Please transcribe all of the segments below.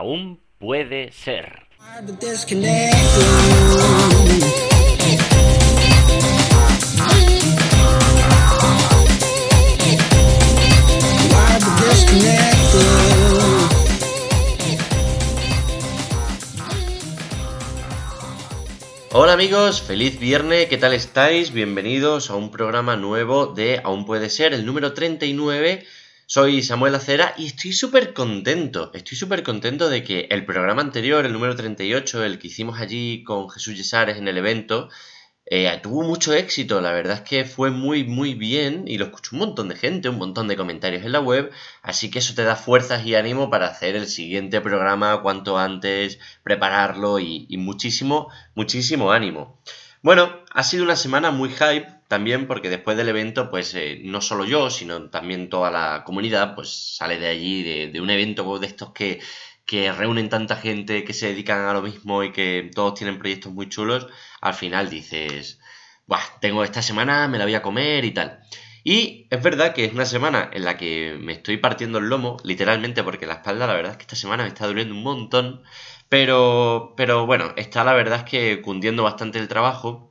Aún puede ser. Hola amigos, feliz viernes, ¿qué tal estáis? Bienvenidos a un programa nuevo de Aún puede ser, el número 39. Soy Samuel Acera y estoy súper contento, estoy súper contento de que el programa anterior, el número 38, el que hicimos allí con Jesús Yesares en el evento, eh, tuvo mucho éxito, la verdad es que fue muy muy bien y lo escuchó un montón de gente, un montón de comentarios en la web, así que eso te da fuerzas y ánimo para hacer el siguiente programa cuanto antes, prepararlo y, muchísimo, muchísimo ánimo. Bueno, ha sido una semana muy hype también porque después del evento, pues eh, no solo yo, sino también toda la comunidad, pues sale de allí, de, un evento de estos que, que reúnen tanta gente, que se dedican a lo mismo y que todos tienen proyectos muy chulos, al final dices, Buah, tengo esta semana, me la voy a comer y tal. Y es verdad que es una semana en la que me estoy partiendo el lomo, literalmente, porque la espalda, la verdad es que esta semana me está doliendo un montón. Pero, pero bueno, está la verdad es que cundiendo bastante el trabajo.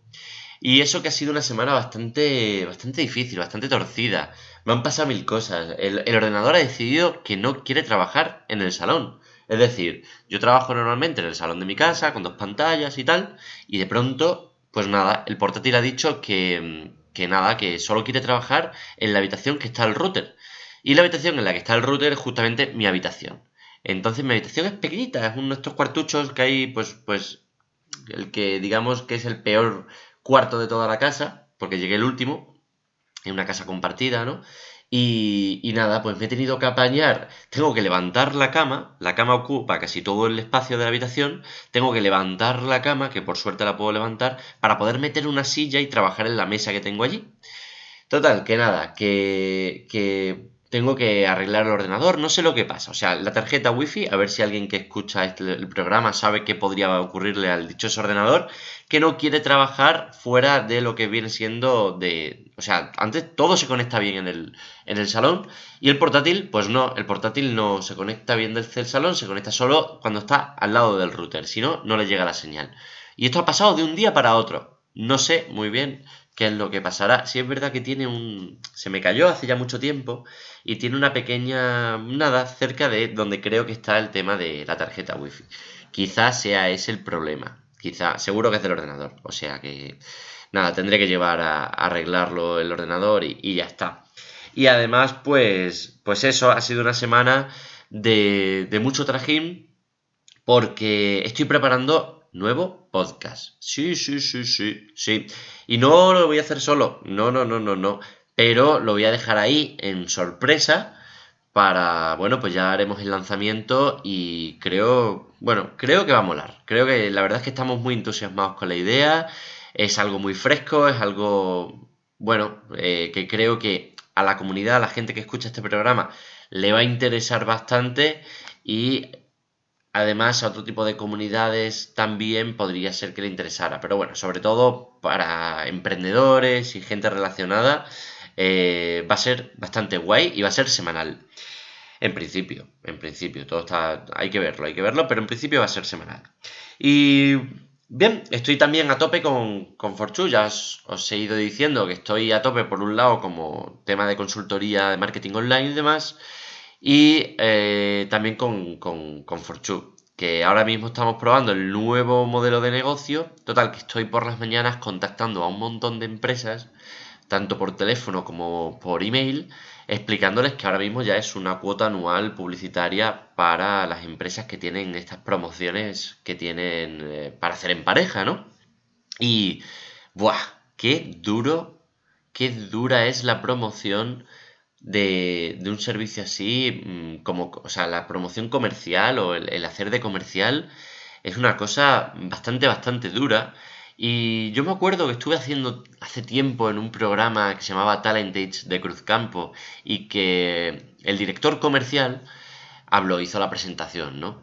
Y eso que ha sido una semana bastante, bastante difícil, bastante torcida. Me han pasado mil cosas. El, el ordenador ha decidido que no quiere trabajar en el salón. Es decir, yo trabajo normalmente en el salón de mi casa, con dos pantallas y tal, y de pronto, pues nada, el portátil ha dicho que, que nada, que solo quiere trabajar en la habitación que está el router. Y la habitación en la que está el router es justamente mi habitación. Entonces mi habitación es pequeñita, es uno de estos cuartuchos que hay, pues, pues, el que digamos que es el peor cuarto de toda la casa, porque llegué el último, en una casa compartida, ¿no? Y, nada, pues me he tenido que apañar. Tengo que levantar la cama. La cama ocupa casi todo el espacio de la habitación. Tengo que levantar la cama, que por suerte la puedo levantar, para poder meter una silla y trabajar en la mesa que tengo allí. Total, que nada, que, que tengo que arreglar el ordenador, no sé lo que pasa. O sea, la tarjeta wifi, a ver si alguien que escucha este, el programa sabe qué podría ocurrirle al dichoso ordenador, que no quiere trabajar fuera de lo que viene siendo de... O sea, antes todo se conecta bien en el, en el salón y el portátil, pues no, el portátil no se conecta bien desde el salón, se conecta solo cuando está al lado del router, si no, no le llega la señal. Y esto ha pasado de un día para otro. No sé muy bien qué es lo que pasará. Si es verdad que tiene un... Se me cayó hace ya mucho tiempo y tiene una pequeña... Nada, cerca de donde creo que está el tema de la tarjeta wifi. Quizás sea ese el problema. Quizá, seguro que es del ordenador. O sea que... Nada, tendré que llevar a, arreglarlo el ordenador y, ya está. Y además, pues, pues eso, ha sido una semana de, de mucho trajín porque estoy preparando nuevo podcast. Sí, sí, sí, sí, sí. Y no lo voy a hacer solo. No, no, no, no, no. Pero lo voy a dejar ahí en sorpresa para, bueno, pues ya haremos el lanzamiento y creo, bueno, creo que va a molar. Creo que la verdad es que estamos muy entusiasmados con la idea. Es algo muy fresco, es algo, bueno, eh, que creo que a la comunidad, a la gente que escucha este programa, le va a interesar bastante y Además, a otro tipo de comunidades también podría ser que le interesara. Pero bueno, sobre todo para emprendedores y gente relacionada, eh, va a ser bastante guay y va a ser semanal. En principio, en principio, todo está. Hay que verlo, hay que verlo, pero en principio va a ser semanal. Y bien, estoy también a tope con, con. Ya os, he ido diciendo que estoy a tope por un lado como tema de consultoría de marketing online y demás. Y eh, también con, con, con Forchu, que ahora mismo estamos probando el nuevo modelo de negocio. Total, que estoy por las mañanas contactando a un montón de empresas, tanto por teléfono como por email, explicándoles que ahora mismo ya es una cuota anual publicitaria para las empresas que tienen estas promociones que tienen eh, para hacer en pareja, ¿no? Y, ¡buah! ¡Qué duro! ¡Qué dura es la promoción! De, un servicio así, mm, como, o sea, la promoción comercial o el, hacer de comercial es una cosa bastante, bastante dura. Y yo me acuerdo que estuve haciendo hace tiempo en un programa que se llamaba Talent Age de Cruzcampo y que el director comercial habló, hizo la presentación, ¿no?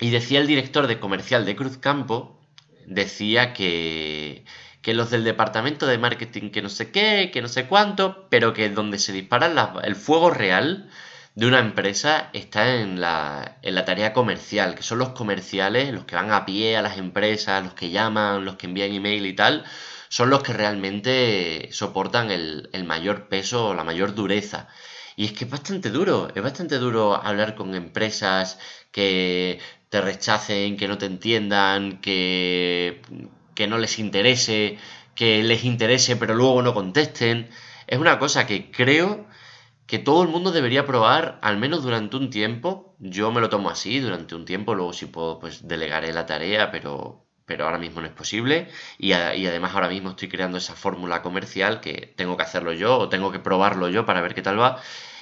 Y decía el director de comercial de Cruzcampo, decía que, que los del departamento de marketing que no sé qué, que no sé cuánto, pero que donde se dispara el fuego real de una empresa está en la, en la tarea comercial, que son los comerciales, los que van a pie a las empresas, los que llaman, los que envían email y tal, son los que realmente soportan el, el mayor peso la mayor dureza. Y es que es bastante duro, es bastante duro hablar con empresas que te rechacen, que no te entiendan, que, que no les interese, que les interese pero luego no contesten. Es una cosa que creo que todo el mundo debería probar al menos durante un tiempo. Yo me lo tomo así, durante un tiempo, luego si puedo pues delegaré la tarea, pero, pero ahora mismo no es posible. Y, y además ahora mismo estoy creando esa fórmula comercial que tengo que hacerlo yo o tengo que probarlo yo para ver qué tal va.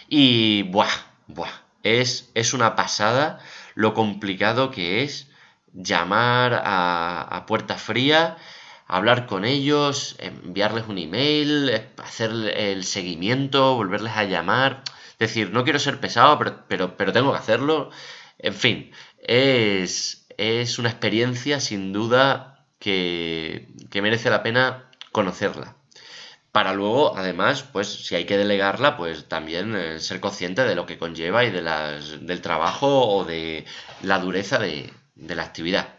Y buah, buah, es, es una pasada lo complicado que es llamar a, a puerta fría hablar con ellos, enviarles un email, hacer el seguimiento, volverles a llamar. Es decir, no quiero ser pesado, pero, pero, tengo que hacerlo. En fin, es, es una experiencia sin duda que, que merece la pena conocerla para luego, además, pues si hay que delegarla, pues también eh, ser consciente de lo que conlleva y de las, del trabajo o de la dureza de, de, la actividad.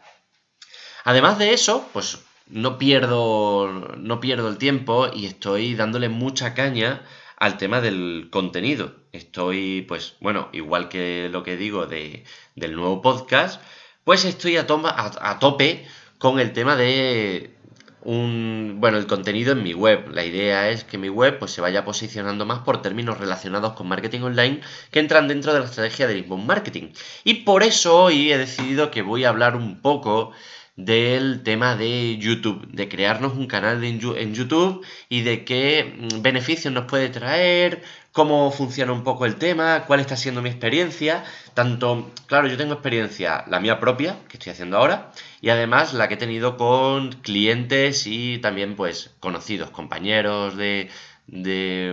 Además de eso, pues no pierdo, no pierdo el tiempo y estoy dándole mucha caña al tema del contenido. Estoy, pues, bueno, igual que lo que digo de, del nuevo podcast, pues estoy a, toma, a, tope con el tema de un, bueno, el contenido en mi web. La idea es que mi web pues, se vaya posicionando más por términos relacionados con marketing online que entran dentro de la estrategia del inbound marketing. Y por eso hoy he decidido que voy a hablar un poco del tema de YouTube, de crearnos un canal en YouTube y de qué mm, beneficios nos puede traer, cómo funciona un poco el tema, cuál está siendo mi experiencia. Tanto, claro, yo tengo experiencia, la mía propia, que estoy haciendo ahora, y además la que he tenido con clientes y también pues conocidos, compañeros de,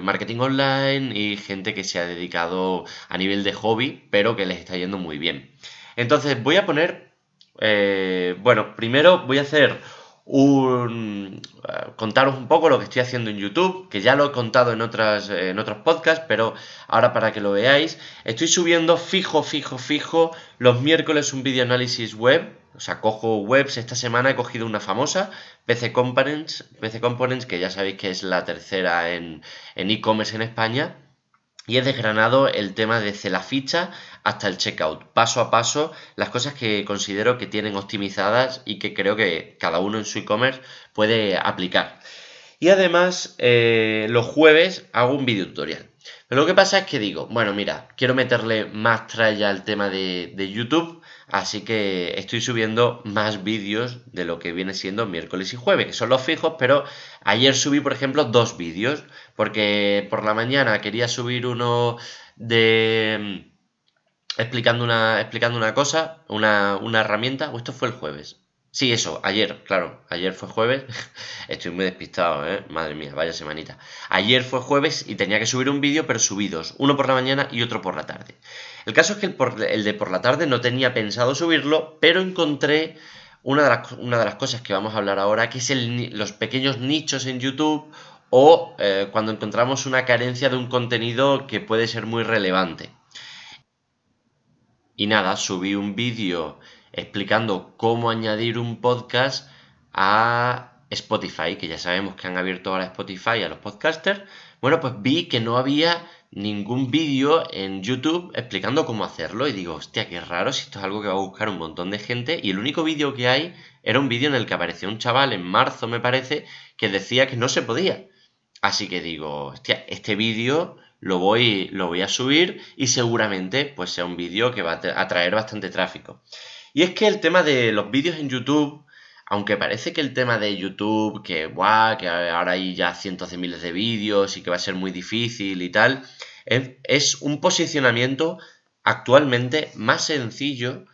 marketing online y gente que se ha dedicado a nivel de hobby, pero que les está yendo muy bien. Entonces voy a poner eh, bueno, primero voy a hacer un... Eh, contaros un poco lo que estoy haciendo en YouTube, que ya lo he contado en, otras, en otros podcasts, pero ahora para que lo veáis, estoy subiendo fijo, fijo, fijo los miércoles un video análisis web, o sea, cojo webs, esta semana he cogido una famosa, PC Components, PC Components, que ya sabéis que es la tercera en e-commerce en España, y he desgranado el tema desde la ficha hasta el checkout, paso a paso, las cosas que considero que tienen optimizadas y que creo que cada uno en su e-commerce puede aplicar. Y además, eh, los jueves hago un video tutorial. Pero lo que pasa es que digo, bueno, mira, quiero meterle más tralla al tema de, de YouTube, así que estoy subiendo más vídeos de lo que viene siendo miércoles y jueves, que son los fijos, pero ayer subí, por ejemplo, dos vídeos porque por la mañana quería subir uno de mm, explicando una, explicando una cosa, una, una herramienta, o esto fue el jueves. Sí, eso, ayer, claro, ayer fue jueves, estoy muy despistado, ¿eh? madre mía, vaya semanita. Ayer fue jueves y tenía que subir un vídeo, pero subí dos, uno por la mañana y otro por la tarde. El caso es que el, de por la tarde no tenía pensado subirlo, pero encontré una de las, cosas que vamos a hablar ahora, que es los pequeños nichos en YouTube o eh, cuando encontramos una carencia de un contenido que puede ser muy relevante. Y nada, subí un vídeo explicando cómo añadir un podcast a Spotify, que ya sabemos que han abierto ahora Spotify a los podcasters. Bueno, pues vi que no había ningún vídeo en YouTube explicando cómo hacerlo y digo, hostia, qué raro si esto es algo que va a buscar un montón de gente y el único vídeo que hay era un vídeo en el que apareció un chaval en marzo, me parece, que decía que no se podía. Así que digo, hostia, este vídeo lo voy, a subir y seguramente pues sea un vídeo que va a atraer bastante tráfico. Y es que el tema de los vídeos en YouTube, aunque parece que el tema de YouTube, que guau, que ahora hay ya cientos de miles de vídeos y que va a ser muy difícil y tal, es un posicionamiento actualmente más sencillo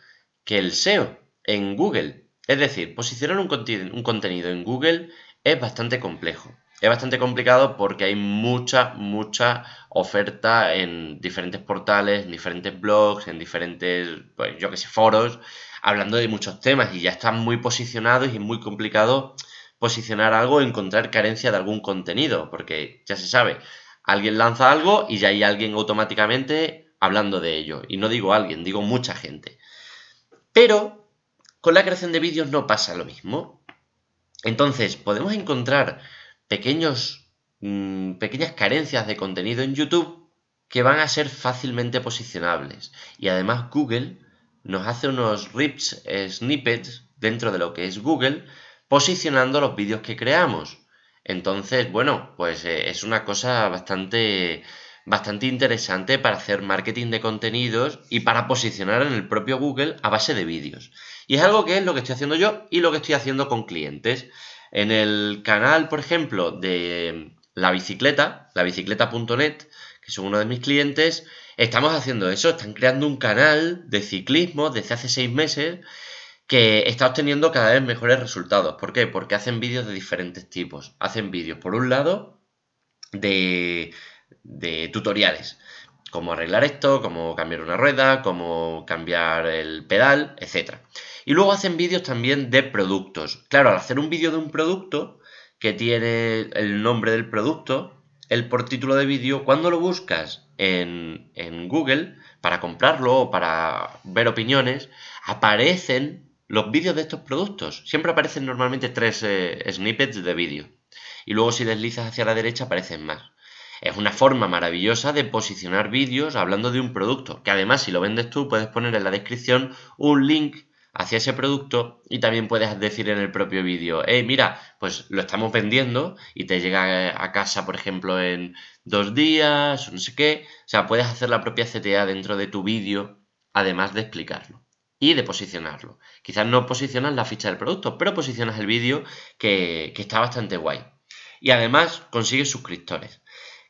que el SEO en Google. Es decir, posicionar un, contenido en Google es bastante complejo. Es bastante complicado porque hay mucha, mucha oferta en diferentes portales, en diferentes blogs, en diferentes, pues yo que sé, foros, hablando de muchos temas y ya están muy posicionados y es muy complicado posicionar algo o encontrar carencia de algún contenido, porque ya se sabe, alguien lanza algo y ya hay alguien automáticamente hablando de ello. Y no digo alguien, digo mucha gente. Pero con la creación de vídeos no pasa lo mismo. Entonces, podemos encontrar pequeños, mm, pequeñas carencias de contenido en YouTube que van a ser fácilmente posicionables. Y además Google nos hace unos rips, snippets dentro de lo que es Google, posicionando los vídeos que creamos. Entonces, bueno, pues eh, es una cosa bastante, bastante interesante para hacer marketing de contenidos y para posicionar en el propio Google a base de vídeos. Y es algo que es lo que estoy haciendo yo y lo que estoy haciendo con clientes. En el canal, por ejemplo, de la bicicleta, la bicicleta.net, que son uno de mis clientes, estamos haciendo eso, están creando un canal de ciclismo desde hace seis meses que está obteniendo cada vez mejores resultados. ¿Por qué? Porque hacen vídeos de diferentes tipos. Hacen vídeos, por un lado, de, de tutoriales. Cómo arreglar esto, cómo cambiar una rueda, cómo cambiar el pedal, etc. Y luego hacen vídeos también de productos. Claro, al hacer un vídeo de un producto que tiene el nombre del producto, el por título de vídeo, cuando lo buscas en, en Google para comprarlo o para ver opiniones, aparecen los vídeos de estos productos. Siempre aparecen normalmente tres eh, snippets de vídeo. Y luego si deslizas hacia la derecha aparecen más. Es una forma maravillosa de posicionar vídeos hablando de un producto, que además si lo vendes tú puedes poner en la descripción un link hacia ese producto y también puedes decir en el propio vídeo, hey, mira, pues lo estamos vendiendo y te llega a casa, por ejemplo, en dos días o no sé qué. O sea, puedes hacer la propia CTA dentro de tu vídeo, además de explicarlo y de posicionarlo. Quizás no posicionas la ficha del producto, pero posicionas el vídeo que, está bastante guay. Y además consigues suscriptores.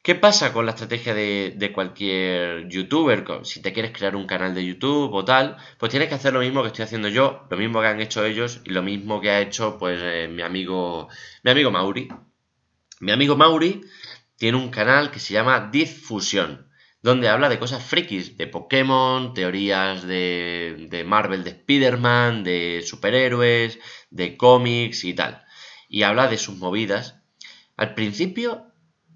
¿Qué pasa con la estrategia de, cualquier youtuber? Si te quieres crear un canal de YouTube o tal, pues tienes que hacer lo mismo que estoy haciendo yo, lo mismo que han hecho ellos y lo mismo que ha hecho pues eh, mi amigo mi amigo Mauri. Mi amigo Mauri tiene un canal que se llama Difusión donde habla de cosas frikis, de Pokémon, teorías de, de Marvel, de Spider-Man, de superhéroes, de cómics y tal. Y habla de sus movidas. Al principio,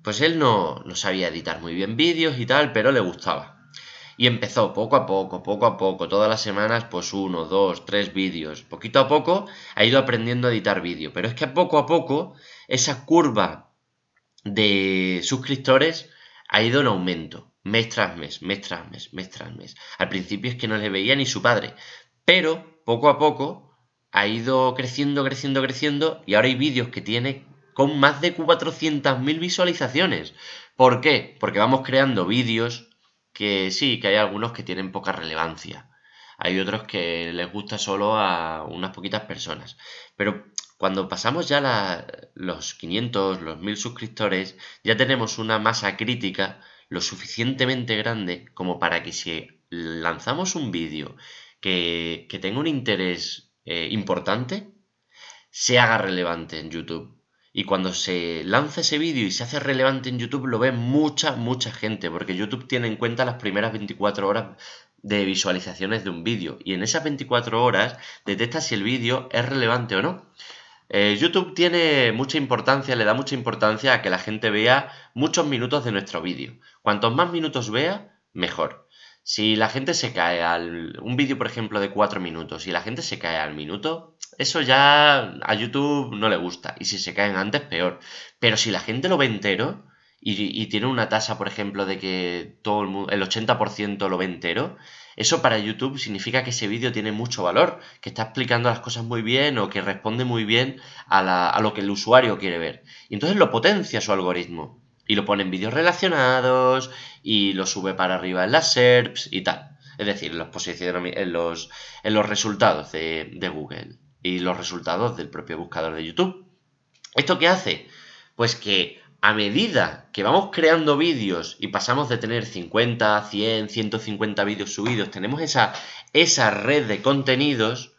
pues él no, no sabía editar muy bien vídeos y tal, pero le gustaba. Y empezó poco a poco, poco a poco, todas las semanas, pues uno, dos, tres vídeos. Poquito a poco ha ido aprendiendo a editar vídeo. Pero es que poco a poco esa curva de suscriptores ha ido en aumento mes tras mes, mes tras mes, mes tras mes. Al principio es que no le veía ni su padre, pero poco a poco ha ido creciendo, creciendo, creciendo y ahora hay vídeos que tiene con más de 400.000 visualizaciones. ¿Por qué? Porque vamos creando vídeos que sí, que hay algunos que tienen poca relevancia. Hay otros que les gusta solo a unas poquitas personas. Pero cuando pasamos ya los 500, los 1000 suscriptores, ya tenemos una masa crítica lo suficientemente grande como para que si lanzamos un vídeo que, tenga un interés eh, importante, se haga relevante en YouTube. Y cuando se lanza ese vídeo y se hace relevante en YouTube, lo ve mucha, mucha gente, porque YouTube tiene en cuenta las primeras 24 horas de visualizaciones de un vídeo. Y en esas 24 horas detecta si el vídeo es relevante o no. Eh, YouTube tiene mucha importancia, le da mucha importancia a que la gente vea muchos minutos de nuestro vídeo. Cuantos más minutos vea, mejor. Si la gente se cae al... Un vídeo, por ejemplo, de 4 minutos, y la gente se cae al minuto, eso ya a YouTube no le gusta. Y si se caen antes, peor. Pero si la gente lo ve entero y, tiene una tasa, por ejemplo, de que todo el, el 80% lo ve entero, eso para YouTube significa que ese vídeo tiene mucho valor, que está explicando las cosas muy bien o que responde muy bien a, lo que el usuario quiere ver. Y entonces lo potencia su algoritmo. Y lo pone en vídeos relacionados y lo sube para arriba en las SERPs y tal. Es decir, en los, resultados de Google y los resultados del propio buscador de YouTube. ¿Esto qué hace? Pues que a medida que vamos creando vídeos y pasamos de tener 50, 100, 150 vídeos subidos, tenemos esa, esa red de contenidos,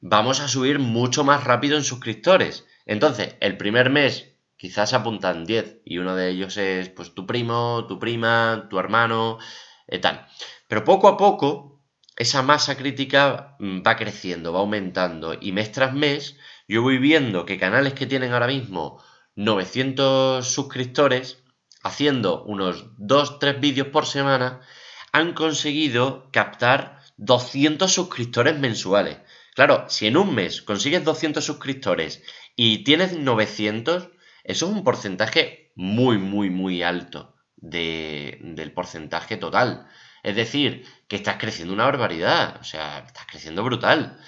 vamos a subir mucho más rápido en suscriptores. Entonces, el primer mes quizás apuntan 10 y uno de ellos es pues tu primo, tu prima, tu hermano, eh, tal. Pero poco a poco esa masa crítica mm, va creciendo, va aumentando y mes tras mes yo voy viendo que canales que tienen ahora mismo 900 suscriptores, haciendo unos 2-3 vídeos por semana, han conseguido captar 200 suscriptores mensuales. Claro, si en un mes consigues 200 suscriptores y tienes 900, eso es un porcentaje muy, muy, muy alto del porcentaje total. Es decir, que estás creciendo una barbaridad, o sea, estás creciendo brutal.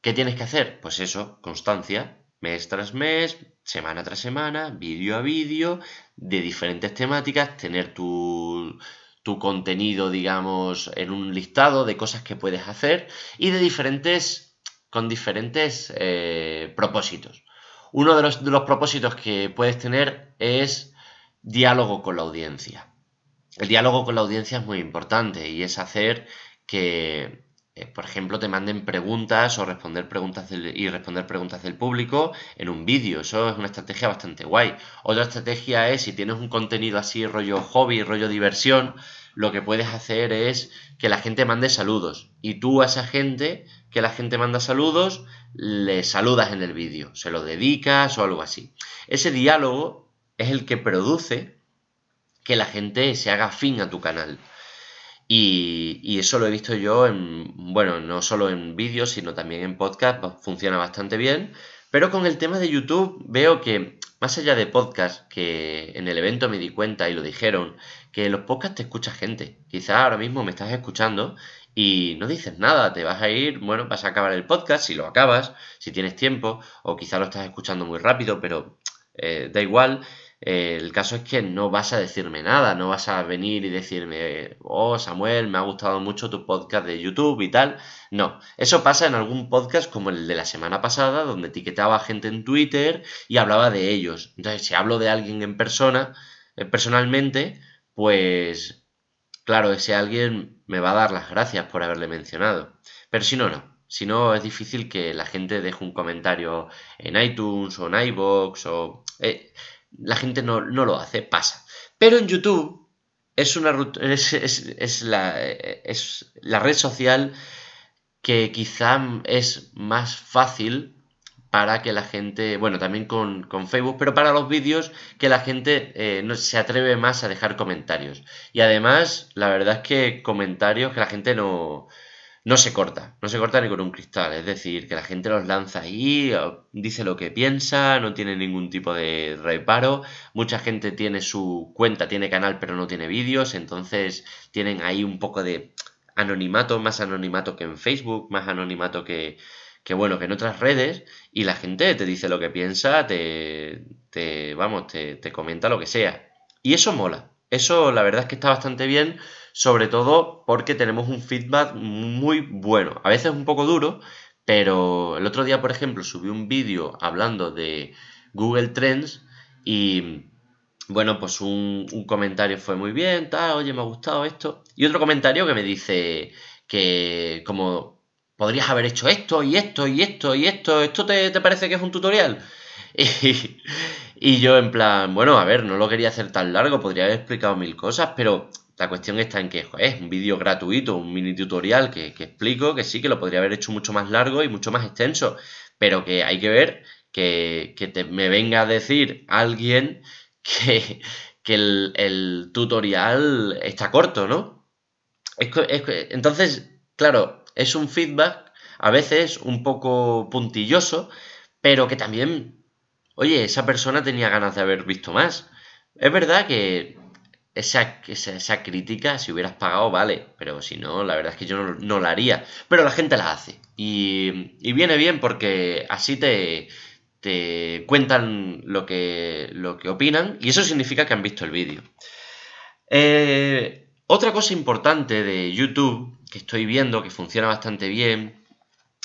¿Qué tienes que hacer? Pues eso, constancia, mes tras mes, semana tras semana, vídeo a vídeo, de diferentes temáticas, tener tu, tu contenido, digamos, en un listado de cosas que puedes hacer y de diferentes, con diferentes eh, propósitos. Uno de los, de los propósitos que puedes tener es diálogo con la audiencia. El diálogo con la audiencia es muy importante y es hacer que, eh, por ejemplo, te manden preguntas o responder preguntas y responder preguntas del público en un vídeo. Eso es una estrategia bastante guay. Otra estrategia es, si tienes un contenido así, rollo hobby, rollo diversión, lo que puedes hacer es que la gente mande saludos. Y tú a esa gente que la gente manda saludos, le saludas en el vídeo, se lo dedicas o algo así. Ese diálogo es el que produce que la gente se haga afín a tu canal. Y, eso lo he visto yo en, bueno, no solo en vídeos, sino también en podcast, funciona bastante bien. Pero con el tema de YouTube veo que, más allá de podcast, que en el evento me di cuenta y lo dijeron, que en los podcasts te escucha gente. Quizás ahora mismo me estás escuchando y no dices nada, te vas a ir, bueno, vas a acabar el podcast, si lo acabas, si tienes tiempo, o quizás lo estás escuchando muy rápido, pero eh, da igual. Eh, el caso es que no vas a decirme nada, no vas a venir y decirme, oh Samuel, me ha gustado mucho tu podcast de YouTube y tal. No, eso pasa en algún podcast como el de la semana pasada, donde etiquetaba gente en Twitter y hablaba de ellos. Entonces, si hablo de alguien en persona, eh, personalmente, pues claro, ese alguien me va a dar las gracias por haberle mencionado. Pero si no, no. Si no, es difícil que la gente deje un comentario en iTunes o en iBox o... Eh, la gente no, lo hace, pasa. Pero en YouTube es, una, es, es, la, es la red social que quizá es más fácil para que la gente, bueno, también con, Facebook, pero para los vídeos que la gente eh, no, se atreve más a dejar comentarios. Y además, la verdad es que comentarios que la gente no, no se corta, no se corta ni con un cristal, es decir, que la gente los lanza ahí, dice lo que piensa, no tiene ningún tipo de reparo, mucha gente tiene su cuenta, tiene canal pero no tiene vídeos, entonces tienen ahí un poco de anonimato, más anonimato que en Facebook, más anonimato que, que bueno, que en otras redes, y la gente te dice lo que piensa, te, te vamos, te, te comenta lo que sea. Y eso mola, eso la verdad es que está bastante bien sobre todo porque tenemos un feedback muy bueno. A veces un poco duro, pero el otro día, por ejemplo, subí un vídeo hablando de Google Trends y bueno, pues un, comentario fue muy bien, tal, oye, me ha gustado esto. Y otro comentario que me dice que como podrías haber hecho esto y esto y esto y esto, ¿esto te, te parece que es un tutorial? Y, y, yo en plan, bueno, a ver, no lo quería hacer tan largo, podría haber explicado mil cosas, pero la cuestión está en que es un vídeo gratuito, un mini tutorial que, explico, que sí que lo podría haber hecho mucho más largo y mucho más extenso, pero que hay que ver que, te, me venga a decir alguien que, el, tutorial está corto, ¿no? entonces, claro, es un feedback a veces un poco puntilloso, pero que también, oye, esa persona tenía ganas de haber visto más. Es verdad que esa, esa, crítica, si hubieras pagado, vale, pero si no, la verdad es que yo no, la haría. Pero la gente la hace. Y, viene bien porque así te, te cuentan lo que, lo que opinan y eso significa que han visto el vídeo. Eh, otra cosa importante de YouTube que estoy viendo que funciona bastante bien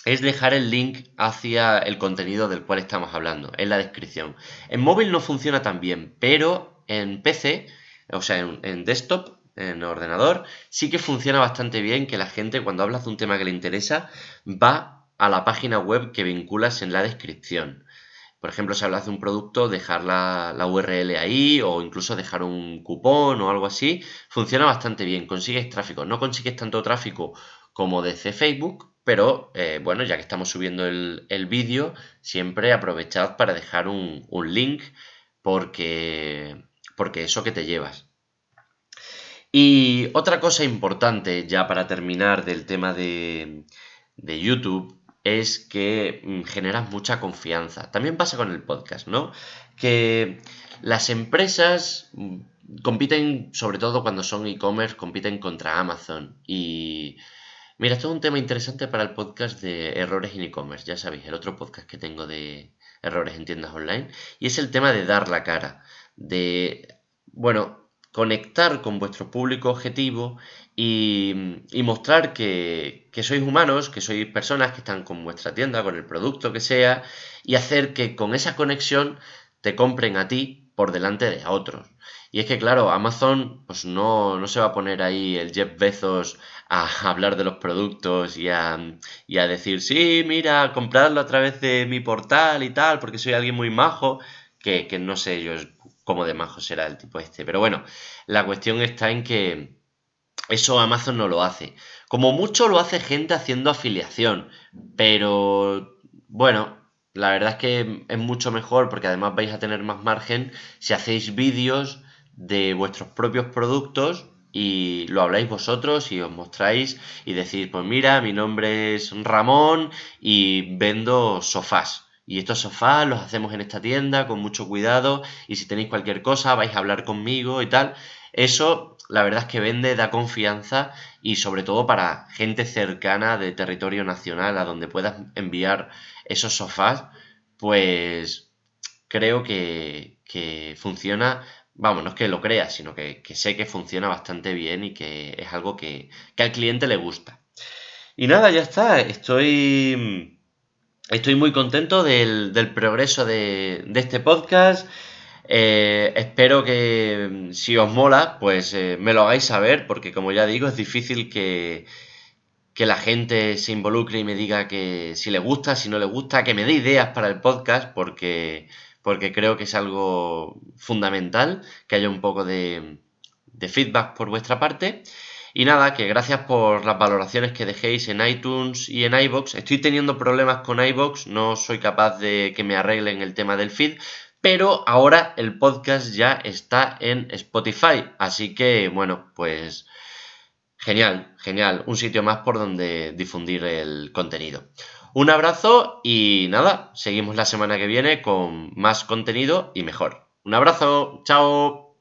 es dejar el link hacia el contenido del cual estamos hablando en la descripción. En móvil no funciona tan bien, pero en PC o sea, en, desktop, en ordenador, sí que funciona bastante bien que la gente cuando hablas de un tema que le interesa va a la página web que vinculas en la descripción. Por ejemplo, si hablas de un producto, dejar la, URL ahí o incluso dejar un cupón o algo así, funciona bastante bien, consigues tráfico. No consigues tanto tráfico como desde Facebook, pero eh, bueno, ya que estamos subiendo el, vídeo, siempre aprovechad para dejar un, un link porque porque eso que te llevas. Y otra cosa importante, ya para terminar del tema de, de YouTube, es que mm, generas mucha confianza. También pasa con el podcast, ¿no? Que las empresas mm, compiten, sobre todo cuando son e-commerce, compiten contra Amazon. Y mira, esto es un tema interesante para el podcast de errores en e-commerce, ya sabéis, el otro podcast que tengo de errores en tiendas online. Y es el tema de dar la cara, de, bueno, conectar con vuestro público objetivo y, mostrar que, que, sois humanos, que sois personas que están con vuestra tienda, con el producto que sea, y hacer que con esa conexión te compren a ti por delante de otros. Y es que, claro, Amazon pues no, no se va a poner ahí el Jeff Bezos a hablar de los productos y a, y a decir, sí, mira, compradlo a través de mi portal y tal, porque soy alguien muy majo, que, que no sé yo cómo de majo será el tipo este. Pero bueno, la cuestión está en que eso Amazon no lo hace. Como mucho lo hace gente haciendo afiliación, pero bueno, la verdad es que es mucho mejor porque además vais a tener más margen si hacéis vídeos de vuestros propios productos y lo habláis vosotros y os mostráis y decís, pues mira, mi nombre es Ramón y vendo sofás. Y estos sofás los hacemos en esta tienda con mucho cuidado y si tenéis cualquier cosa vais a hablar conmigo y tal. Eso la verdad es que vende, da confianza y sobre todo para gente cercana de territorio nacional a donde puedas enviar esos sofás, pues creo que, que funciona, vamos, no es que lo crea, sino que, sé que funciona bastante bien y que es algo que, que al cliente le gusta. Y nada, ya está, estoy, estoy muy contento del, del progreso de, de este podcast. Eh, espero que mm, si os mola, pues eh, me lo hagáis saber, porque como ya digo, es difícil que, que la gente se involucre y me diga que si le gusta, si no le gusta, que me dé ideas para el podcast, porque, porque creo que es algo fundamental que haya un poco de, de feedback por vuestra parte. Y nada, que gracias por las valoraciones que dejéis en iTunes y en iBox. Estoy teniendo problemas con iBox, no soy capaz de que me arreglen el tema del feed, pero ahora el podcast ya está en Spotify, así que bueno, pues genial, genial, un sitio más por donde difundir el contenido. Un abrazo y nada, seguimos la semana que viene con más contenido y mejor. Un abrazo, chao.